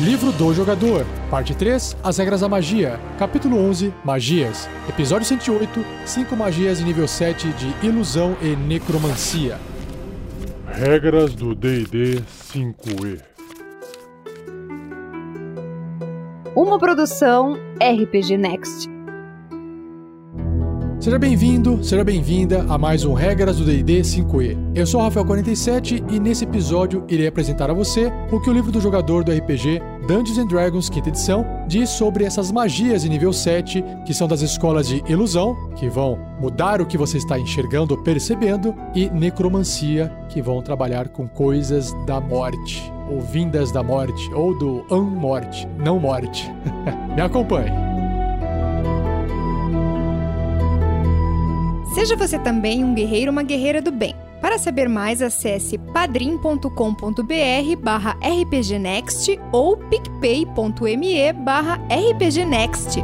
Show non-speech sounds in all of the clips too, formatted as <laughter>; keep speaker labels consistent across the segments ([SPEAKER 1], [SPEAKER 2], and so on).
[SPEAKER 1] Livro do Jogador, Parte 3, As Regras da Magia, Capítulo 11, Magias, Episódio 108, 5 magias de nível 7 de Ilusão e Necromancia.
[SPEAKER 2] Regras do D&D 5e.
[SPEAKER 3] Uma produção RPG Next.
[SPEAKER 1] Seja bem-vindo, seja bem-vinda a mais um Regras do D&D 5e. Eu sou o Rafael47 e nesse episódio irei apresentar a você o que o livro do jogador do RPG Dungeons and Dragons 5 edição diz sobre essas magias de nível 7, que são das escolas de ilusão, que vão mudar o que você está enxergando ou percebendo, e necromancia, que vão trabalhar com coisas da morte, ou vindas da morte, ou do unmorte, não morte. <laughs> Me acompanhe.
[SPEAKER 3] Seja você também um guerreiro ou uma guerreira do bem. Para saber mais, acesse padrim.com.br barra rpgnext ou picpay.me barra rpgnext.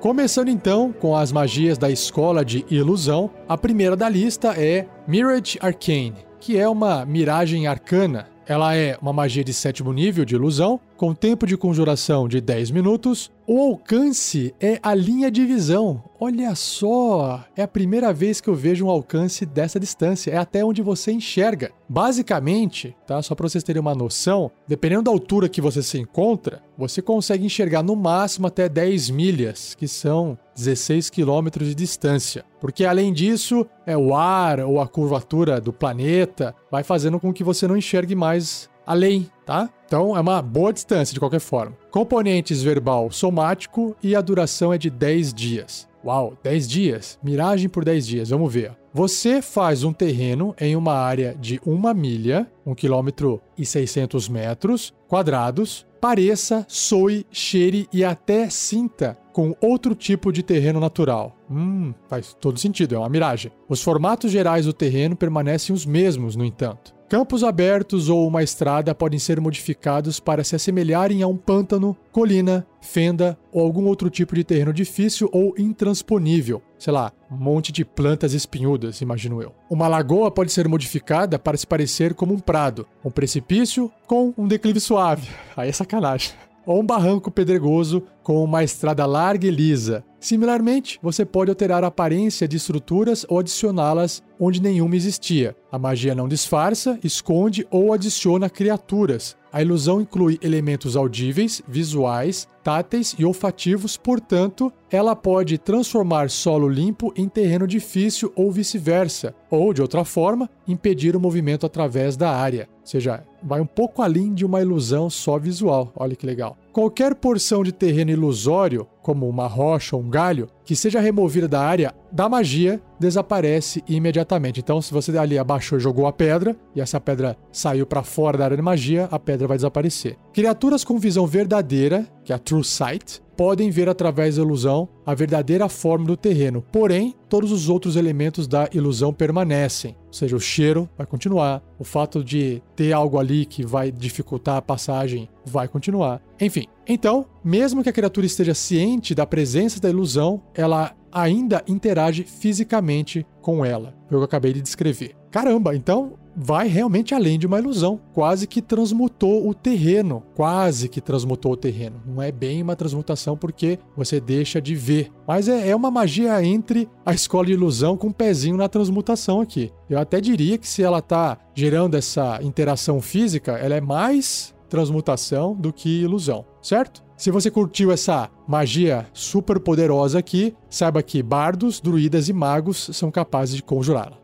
[SPEAKER 1] Começando então com as magias da escola de ilusão, a primeira da lista é Mirage Arcane, que é uma miragem arcana. Ela é uma magia de sétimo nível de ilusão, com tempo de conjuração de 10 minutos. O alcance é a linha de visão. Olha só, é a primeira vez que eu vejo um alcance dessa distância, é até onde você enxerga. Basicamente, tá? Só para vocês terem uma noção, dependendo da altura que você se encontra, você consegue enxergar no máximo até 10 milhas, que são 16 quilômetros de distância. Porque além disso, é o ar ou a curvatura do planeta vai fazendo com que você não enxergue mais além, tá? Então é uma boa distância de qualquer forma. Componentes verbal somático e a duração é de 10 dias. Uau, 10 dias? Miragem por 10 dias, vamos ver. Você faz um terreno em uma área de uma milha, 1 km e 600 metros quadrados, pareça, soe, cheire e até sinta com outro tipo de terreno natural. Hum, faz todo sentido, é uma miragem. Os formatos gerais do terreno permanecem os mesmos, no entanto. Campos abertos ou uma estrada podem ser modificados para se assemelharem a um pântano, colina, fenda ou algum outro tipo de terreno difícil ou intransponível. Sei lá, um monte de plantas espinhudas, imagino eu. Uma lagoa pode ser modificada para se parecer como um prado, um precipício com um declive suave. <laughs> Aí é sacanagem ou um barranco pedregoso com uma estrada larga e lisa. Similarmente, você pode alterar a aparência de estruturas ou adicioná-las onde nenhuma existia. A magia não disfarça, esconde ou adiciona criaturas. A ilusão inclui elementos audíveis, visuais, táteis e olfativos, portanto, ela pode transformar solo limpo em terreno difícil ou vice-versa, ou, de outra forma, impedir o movimento através da área. Ou seja, vai um pouco além de uma ilusão só visual. Olha que legal. Qualquer porção de terreno ilusório, como uma rocha ou um galho, que seja removida da área da magia, desaparece imediatamente. Então, se você ali abaixou e jogou a pedra, e essa pedra saiu para fora da área de magia, a pedra vai desaparecer. Criaturas com visão verdadeira, que é a True Sight, podem ver através da ilusão a verdadeira forma do terreno, porém, todos os outros elementos da ilusão permanecem. Ou seja, o cheiro vai continuar, o fato de ter algo ali que vai dificultar a passagem vai continuar. Enfim, então, mesmo que a criatura esteja ciente da presença da ilusão, ela ainda interage fisicamente com ela. Foi o que eu acabei de descrever. Caramba, então vai realmente além de uma ilusão. Quase que transmutou o terreno. Quase que transmutou o terreno. Não é bem uma transmutação porque você deixa de ver. Mas é, é uma magia entre a escola de ilusão com um pezinho na transmutação aqui. Eu até diria que se ela está gerando essa interação física, ela é mais transmutação do que ilusão, certo? Se você curtiu essa magia super poderosa aqui, saiba que bardos, druidas e magos são capazes de conjurá-la.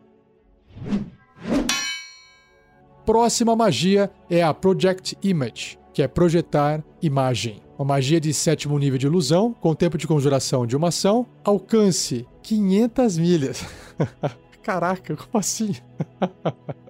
[SPEAKER 1] Próxima magia é a Project Image, que é projetar imagem. Uma magia de sétimo nível de ilusão, com tempo de conjuração de uma ação, alcance 500 milhas. <laughs> Caraca, como assim? <laughs>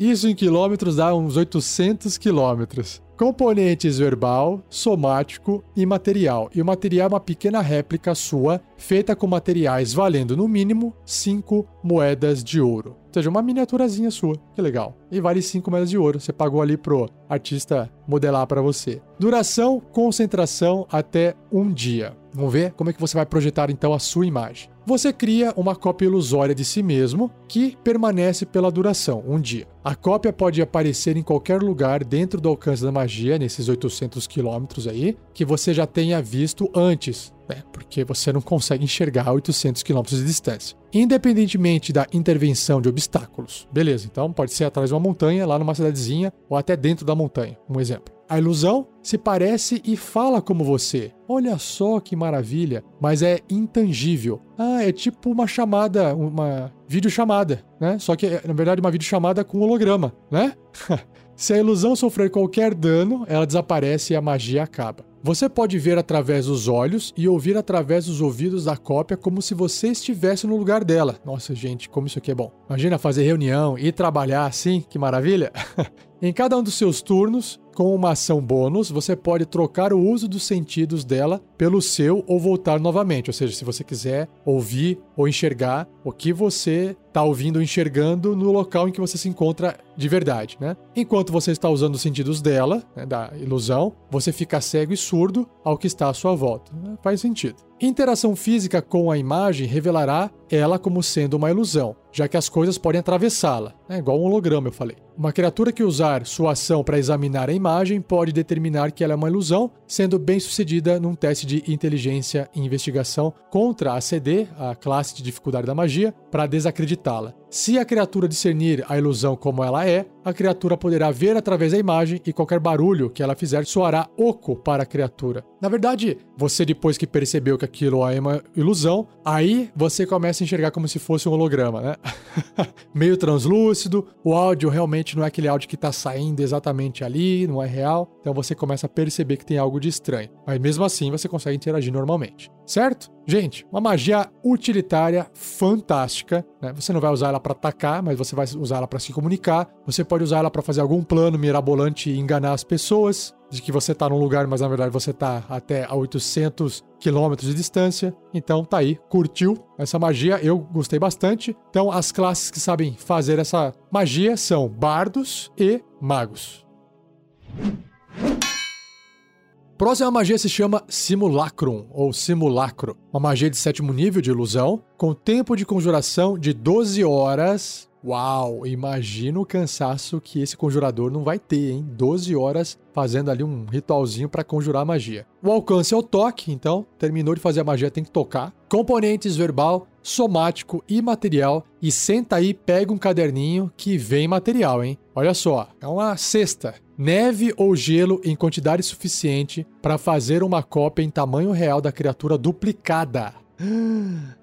[SPEAKER 1] Isso em quilômetros dá uns 800 quilômetros. Componentes verbal, somático e material. E o material é uma pequena réplica sua, feita com materiais valendo no mínimo 5 moedas de ouro. Ou seja, uma miniaturazinha sua. Que legal. E vale 5 moedas de ouro. Você pagou ali pro artista modelar para você. Duração, concentração até um dia. Vamos ver como é que você vai projetar então a sua imagem. Você cria uma cópia ilusória de si mesmo que permanece pela duração, um dia. A cópia pode aparecer em qualquer lugar dentro do alcance da magia, nesses 800 quilômetros aí, que você já tenha visto antes, né? Porque você não consegue enxergar a 800 quilômetros de distância. Independentemente da intervenção de obstáculos. Beleza, então pode ser atrás de uma montanha, lá numa cidadezinha, ou até dentro da montanha, um exemplo. A ilusão se parece e fala como você. Olha só que maravilha, mas é intangível. Ah, é tipo uma chamada, uma videochamada, né? Só que é, na verdade, uma videochamada com holograma, né? <laughs> se a ilusão sofrer qualquer dano, ela desaparece e a magia acaba. Você pode ver através dos olhos e ouvir através dos ouvidos da cópia como se você estivesse no lugar dela. Nossa, gente, como isso aqui é bom. Imagina fazer reunião e trabalhar assim, que maravilha! <laughs> em cada um dos seus turnos, com uma ação bônus, você pode trocar o uso dos sentidos dela pelo seu ou voltar novamente. Ou seja, se você quiser ouvir ou enxergar o que você está ouvindo ou enxergando no local em que você se encontra de verdade, né? Enquanto você está usando os sentidos dela, né, da ilusão, você fica cego e surdo ao que está à sua volta. Né? Faz sentido. Interação física com a imagem revelará ela como sendo uma ilusão, já que as coisas podem atravessá-la, é igual um holograma, eu falei. Uma criatura que usar sua ação para examinar a imagem pode determinar que ela é uma ilusão, sendo bem sucedida num teste de inteligência e investigação contra a CD, a classe de dificuldade da magia, para desacreditá-la. Se a criatura discernir a ilusão como ela é, a criatura poderá ver através da imagem e qualquer barulho que ela fizer soará oco para a criatura. Na verdade, você depois que percebeu que aquilo é uma ilusão, aí você começa a enxergar como se fosse um holograma, né? <laughs> Meio translúcido, o áudio realmente não é aquele áudio que está saindo exatamente ali, não é real, então você começa a perceber que tem algo de estranho. Mas mesmo assim você consegue interagir normalmente, certo? Gente, uma magia utilitária fantástica, né? Você não vai usar ela para atacar, mas você vai usar ela para se comunicar. Você pode usar ela para fazer algum plano mirabolante e enganar as pessoas de que você tá num lugar, mas na verdade você tá até a 800 quilômetros de distância. Então tá aí, curtiu essa magia? Eu gostei bastante. Então as classes que sabem fazer essa magia são bardos e magos. Próxima magia se chama Simulacrum, ou Simulacro. Uma magia de sétimo nível de ilusão, com tempo de conjuração de 12 horas. Uau, imagina o cansaço que esse conjurador não vai ter, hein? 12 horas fazendo ali um ritualzinho para conjurar a magia. O alcance é o toque, então terminou de fazer a magia tem que tocar. Componentes verbal, somático e material. E senta aí, pega um caderninho que vem material, hein? Olha só, é uma cesta neve ou gelo em quantidade suficiente para fazer uma cópia em tamanho real da criatura duplicada.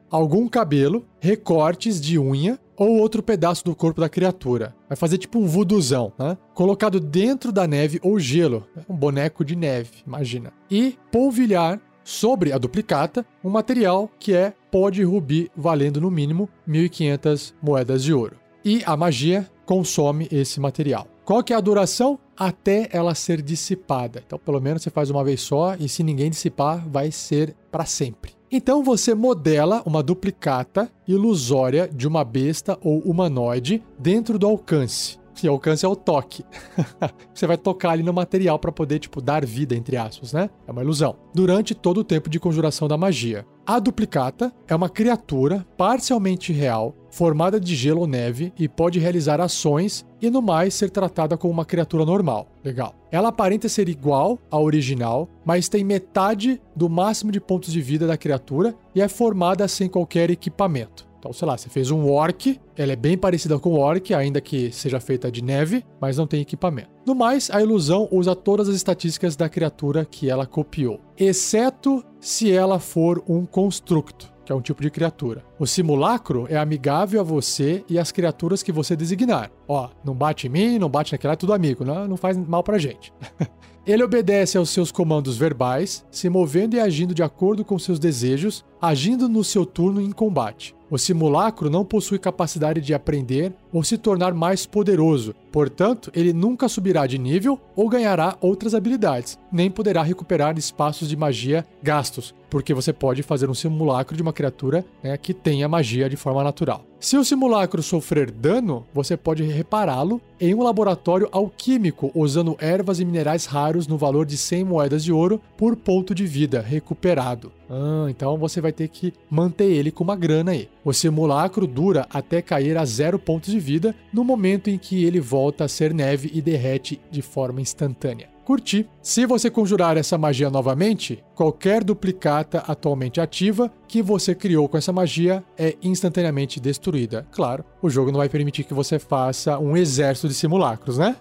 [SPEAKER 1] Algum cabelo, recortes de unha ou outro pedaço do corpo da criatura. Vai fazer tipo um vuduzão, né? Colocado dentro da neve ou gelo, um boneco de neve, imagina. E polvilhar sobre a duplicata um material que é pó de rubi valendo no mínimo 1500 moedas de ouro. E a magia consome esse material. Qual que é a duração? Até ela ser dissipada. Então, pelo menos você faz uma vez só e se ninguém dissipar, vai ser para sempre. Então você modela uma duplicata ilusória de uma besta ou humanoide dentro do alcance. E alcance é o toque. <laughs> você vai tocar ali no material para poder, tipo, dar vida, entre aspas, né? É uma ilusão. Durante todo o tempo de conjuração da magia. A duplicata é uma criatura parcialmente real, formada de gelo ou neve e pode realizar ações e no mais ser tratada como uma criatura normal. Legal. Ela aparenta ser igual à original, mas tem metade do máximo de pontos de vida da criatura e é formada sem qualquer equipamento. Então, sei lá, você fez um orc, ela é bem parecida com o orc, ainda que seja feita de neve, mas não tem equipamento. No mais, a ilusão usa todas as estatísticas da criatura que ela copiou, exceto se ela for um constructo, que é um tipo de criatura. O simulacro é amigável a você e às criaturas que você designar. Ó, não bate em mim, não bate naquela, é tudo amigo, não, não faz mal pra gente. <laughs> Ele obedece aos seus comandos verbais, se movendo e agindo de acordo com seus desejos agindo no seu turno em combate. O simulacro não possui capacidade de aprender ou se tornar mais poderoso, portanto, ele nunca subirá de nível ou ganhará outras habilidades, nem poderá recuperar espaços de magia gastos, porque você pode fazer um simulacro de uma criatura né, que tenha magia de forma natural. Se o simulacro sofrer dano, você pode repará-lo em um laboratório alquímico usando ervas e minerais raros no valor de 100 moedas de ouro por ponto de vida recuperado. Ah, então você vai ter que manter ele com uma grana aí. O simulacro dura até cair a zero pontos de vida no momento em que ele volta a ser neve e derrete de forma instantânea curtir. Se você conjurar essa magia novamente, qualquer duplicata atualmente ativa que você criou com essa magia é instantaneamente destruída. Claro, o jogo não vai permitir que você faça um exército de simulacros, né?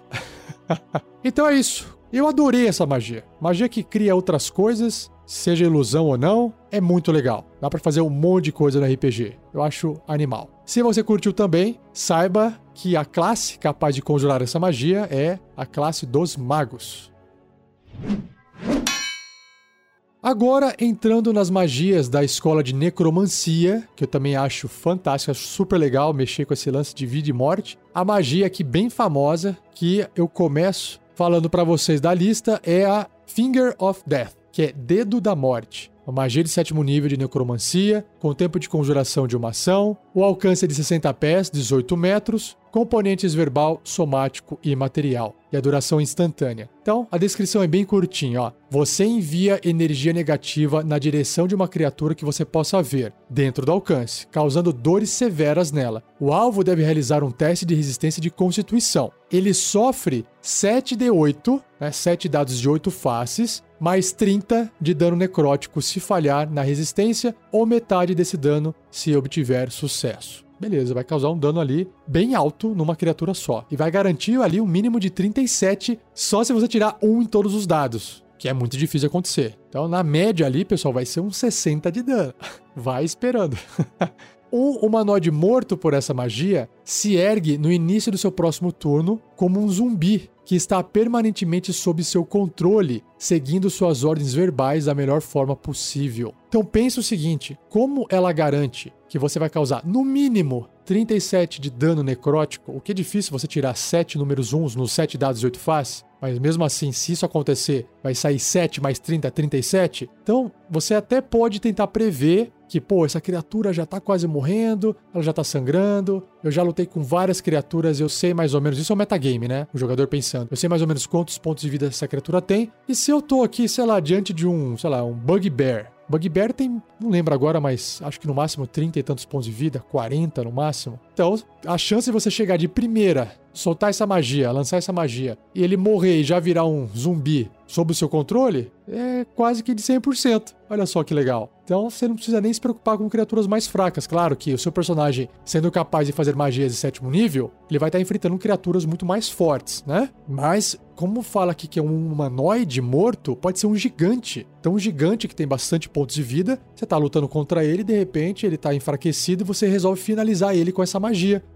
[SPEAKER 1] <laughs> então é isso. Eu adorei essa magia. Magia que cria outras coisas, seja ilusão ou não, é muito legal. Dá para fazer um monte de coisa no RPG. Eu acho animal. Se você curtiu também, saiba que a classe capaz de conjurar essa magia é a classe dos magos. Agora, entrando nas magias da escola de necromancia, que eu também acho fantástica, super legal mexer com esse lance de vida e morte. A magia aqui bem famosa, que eu começo falando para vocês da lista, é a Finger of Death, que é Dedo da Morte. Uma magia de sétimo nível de necromancia, com tempo de conjuração de uma ação, o alcance é de 60 pés, 18 metros, componentes verbal, somático e material, e a duração instantânea. Então, a descrição é bem curtinha, ó. Você envia energia negativa na direção de uma criatura que você possa ver, dentro do alcance, causando dores severas nela. O alvo deve realizar um teste de resistência de constituição. Ele sofre 7d8, né, 7 dados de 8 faces, mais 30 de dano necrótico se falhar na resistência, ou metade desse dano se obtiver sucesso beleza, vai causar um dano ali bem alto numa criatura só. E vai garantir ali um mínimo de 37 só se você tirar um em todos os dados. Que é muito difícil acontecer. Então, na média ali, pessoal, vai ser uns 60 de dano. <laughs> Vai esperando. <laughs> Um humanoide morto por essa magia se ergue no início do seu próximo turno como um zumbi que está permanentemente sob seu controle, seguindo suas ordens verbais da melhor forma possível. Então pense o seguinte: como ela garante que você vai causar no mínimo 37 de dano necrótico, o que é difícil você tirar 7 números 1 nos 7 dados de 8 faces, mas mesmo assim, se isso acontecer, vai sair 7 mais 30, 37. Então, você até pode tentar prever que, pô, essa criatura já tá quase morrendo, ela já tá sangrando, eu já lutei com várias criaturas, eu sei mais ou menos, isso é o metagame, né? O jogador pensando, eu sei mais ou menos quantos pontos de vida essa criatura tem, e se eu tô aqui, sei lá, diante de um, sei lá, um Bugbear, Bugbear tem, não lembro agora, mas acho que no máximo 30 e tantos pontos de vida, 40 no máximo. Então, a chance de você chegar de primeira, soltar essa magia, lançar essa magia, e ele morrer e já virar um zumbi sob o seu controle, é quase que de 100%. Olha só que legal. Então você não precisa nem se preocupar com criaturas mais fracas. Claro que o seu personagem, sendo capaz de fazer magias de sétimo nível, ele vai estar enfrentando criaturas muito mais fortes, né? Mas, como fala aqui que é um humanoide morto, pode ser um gigante. Então, um gigante que tem bastante pontos de vida, você tá lutando contra ele de repente ele tá enfraquecido e você resolve finalizar ele com essa magia.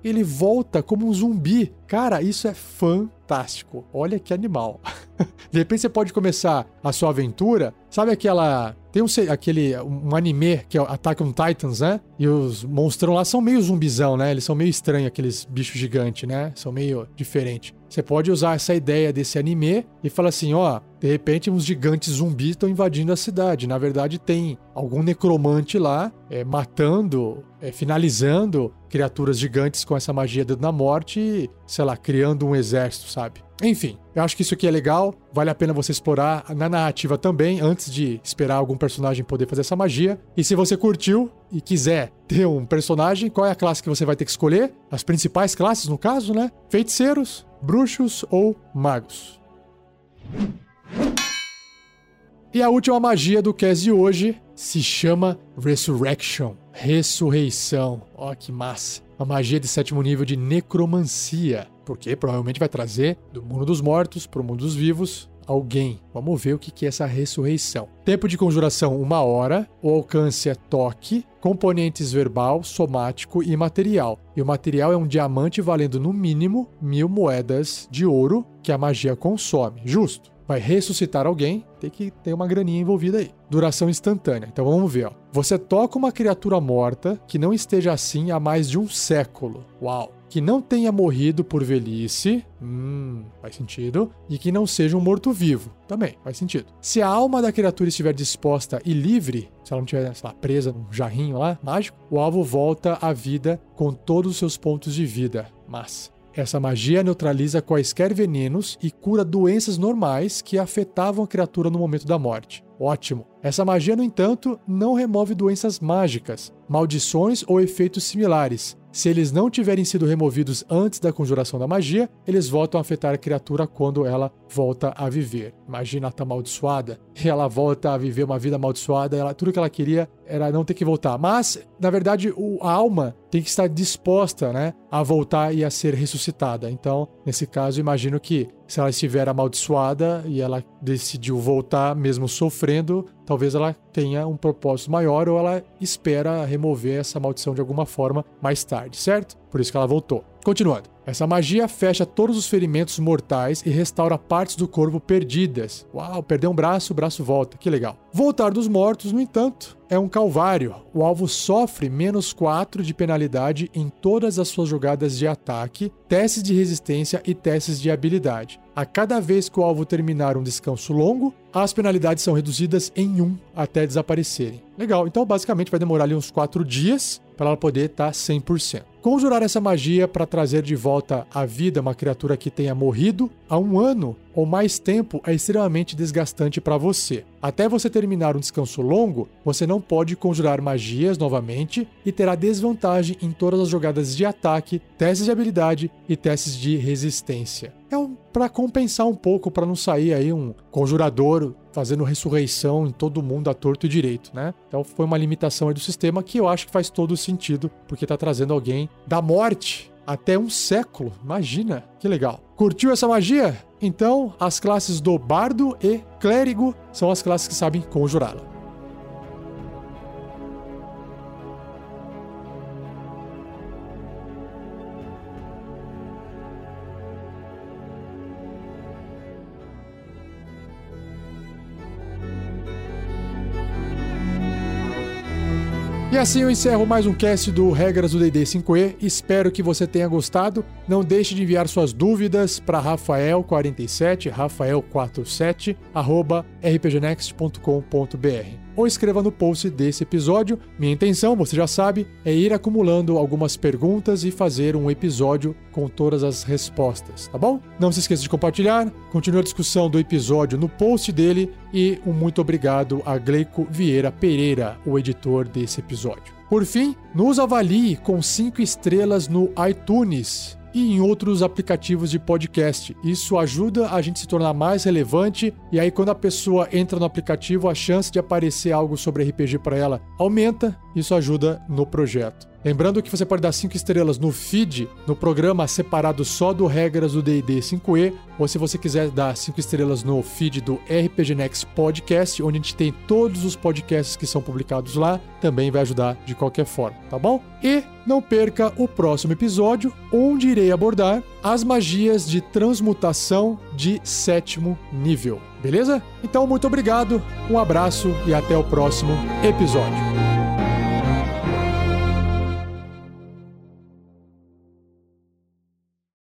[SPEAKER 1] Ele volta como um zumbi. Cara, isso é fantástico. Olha que animal. <laughs> de repente você pode começar a sua aventura. Sabe aquela tem um, aquele um anime que é Attack on Titans, né? E os monstrão lá são meio zumbizão, né? Eles são meio estranhos, aqueles bichos gigantes, né? São meio diferentes. Você pode usar essa ideia desse anime e falar assim, ó, de repente uns gigantes zumbis estão invadindo a cidade. Na verdade, tem algum necromante lá é, matando, é, finalizando criaturas gigantes com essa magia da morte e, sei lá, criando um exército, sabe? Enfim, eu acho que isso aqui é legal, vale a pena você explorar na narrativa também, antes de esperar algum personagem poder fazer essa magia. E se você curtiu e quiser ter um personagem, qual é a classe que você vai ter que escolher? As principais classes, no caso, né? Feiticeiros, bruxos ou magos. E a última magia do cast de hoje se chama Resurrection Ressurreição. Ó, oh, que massa! Uma magia de sétimo nível de necromancia, porque provavelmente vai trazer do mundo dos mortos para o mundo dos vivos alguém. Vamos ver o que é essa ressurreição. Tempo de conjuração, uma hora. O alcance é toque. Componentes verbal, somático e material. E o material é um diamante valendo no mínimo mil moedas de ouro que a magia consome. Justo. vai ressuscitar alguém, tem que ter uma graninha envolvida aí. Duração instantânea. Então vamos ver, ó. Você toca uma criatura morta que não esteja assim há mais de um século. Uau! Que não tenha morrido por velhice, hum, faz sentido, e que não seja um morto-vivo, também faz sentido. Se a alma da criatura estiver disposta e livre, se ela não estiver, sei lá, presa num jarrinho lá, mágico, o alvo volta à vida com todos os seus pontos de vida. Mas essa magia neutraliza quaisquer venenos e cura doenças normais que afetavam a criatura no momento da morte. Ótimo. Essa magia, no entanto, não remove doenças mágicas, maldições ou efeitos similares, se eles não tiverem sido removidos antes da conjuração da magia, eles voltam a afetar a criatura quando ela volta a viver. Imagina ela tá amaldiçoada e ela volta a viver uma vida amaldiçoada, ela, tudo que ela queria era não ter que voltar. Mas, na verdade, o, a alma tem que estar disposta né, a voltar e a ser ressuscitada. Então, nesse caso, imagino que se ela estiver amaldiçoada e ela decidiu voltar mesmo sofrendo, talvez ela tenha um propósito maior ou ela espera remover essa maldição de alguma forma mais tarde, certo? Por isso que ela voltou. Continuando. Essa magia fecha todos os ferimentos mortais e restaura partes do corpo perdidas. Uau, perdeu um braço, o braço volta. Que legal. Voltar dos mortos, no entanto, é um calvário. O alvo sofre menos 4 de penalidade em todas as suas jogadas de ataque, testes de resistência e testes de habilidade. A cada vez que o alvo terminar um descanso longo, as penalidades são reduzidas em 1 até desaparecerem. Legal, então basicamente vai demorar ali uns 4 dias para ela poder estar tá 100%. Conjurar essa magia para trazer de volta à vida uma criatura que tenha morrido há um ano ou mais tempo é extremamente desgastante para você. Até você terminar um descanso longo, você não pode conjurar magias novamente e terá desvantagem em todas as jogadas de ataque, testes de habilidade e testes de resistência. É um, para compensar um pouco, para não sair aí um conjurador fazendo ressurreição em todo mundo a torto e direito, né? Então foi uma limitação aí do sistema que eu acho que faz todo sentido, porque tá trazendo alguém da morte até um século. Imagina, que legal. Curtiu essa magia? Então, as classes do bardo e clérigo são as classes que sabem conjurá-la. Assim eu encerro mais um cast do Regras do D&D 5e. Espero que você tenha gostado. Não deixe de enviar suas dúvidas para rafael47, rafael47, arroba rpgnext.com.br ou escreva no post desse episódio. Minha intenção, você já sabe, é ir acumulando algumas perguntas e fazer um episódio com todas as respostas, tá bom? Não se esqueça de compartilhar, continue a discussão do episódio no post dele e um muito obrigado a Gleico Vieira Pereira, o editor desse episódio. Por fim, nos avalie com 5 estrelas no iTunes e em outros aplicativos de podcast. Isso ajuda a gente se tornar mais relevante e aí quando a pessoa entra no aplicativo, a chance de aparecer algo sobre RPG para ela aumenta. Isso ajuda no projeto. Lembrando que você pode dar 5 estrelas no feed, no programa separado só do Regras do D&D 5e, ou se você quiser dar 5 estrelas no feed do RPG Next Podcast, onde a gente tem todos os podcasts que são publicados lá, também vai ajudar de qualquer forma, tá bom? E não perca o próximo episódio, onde irei abordar as magias de transmutação de sétimo nível. Beleza? Então, muito obrigado, um abraço e até o próximo episódio.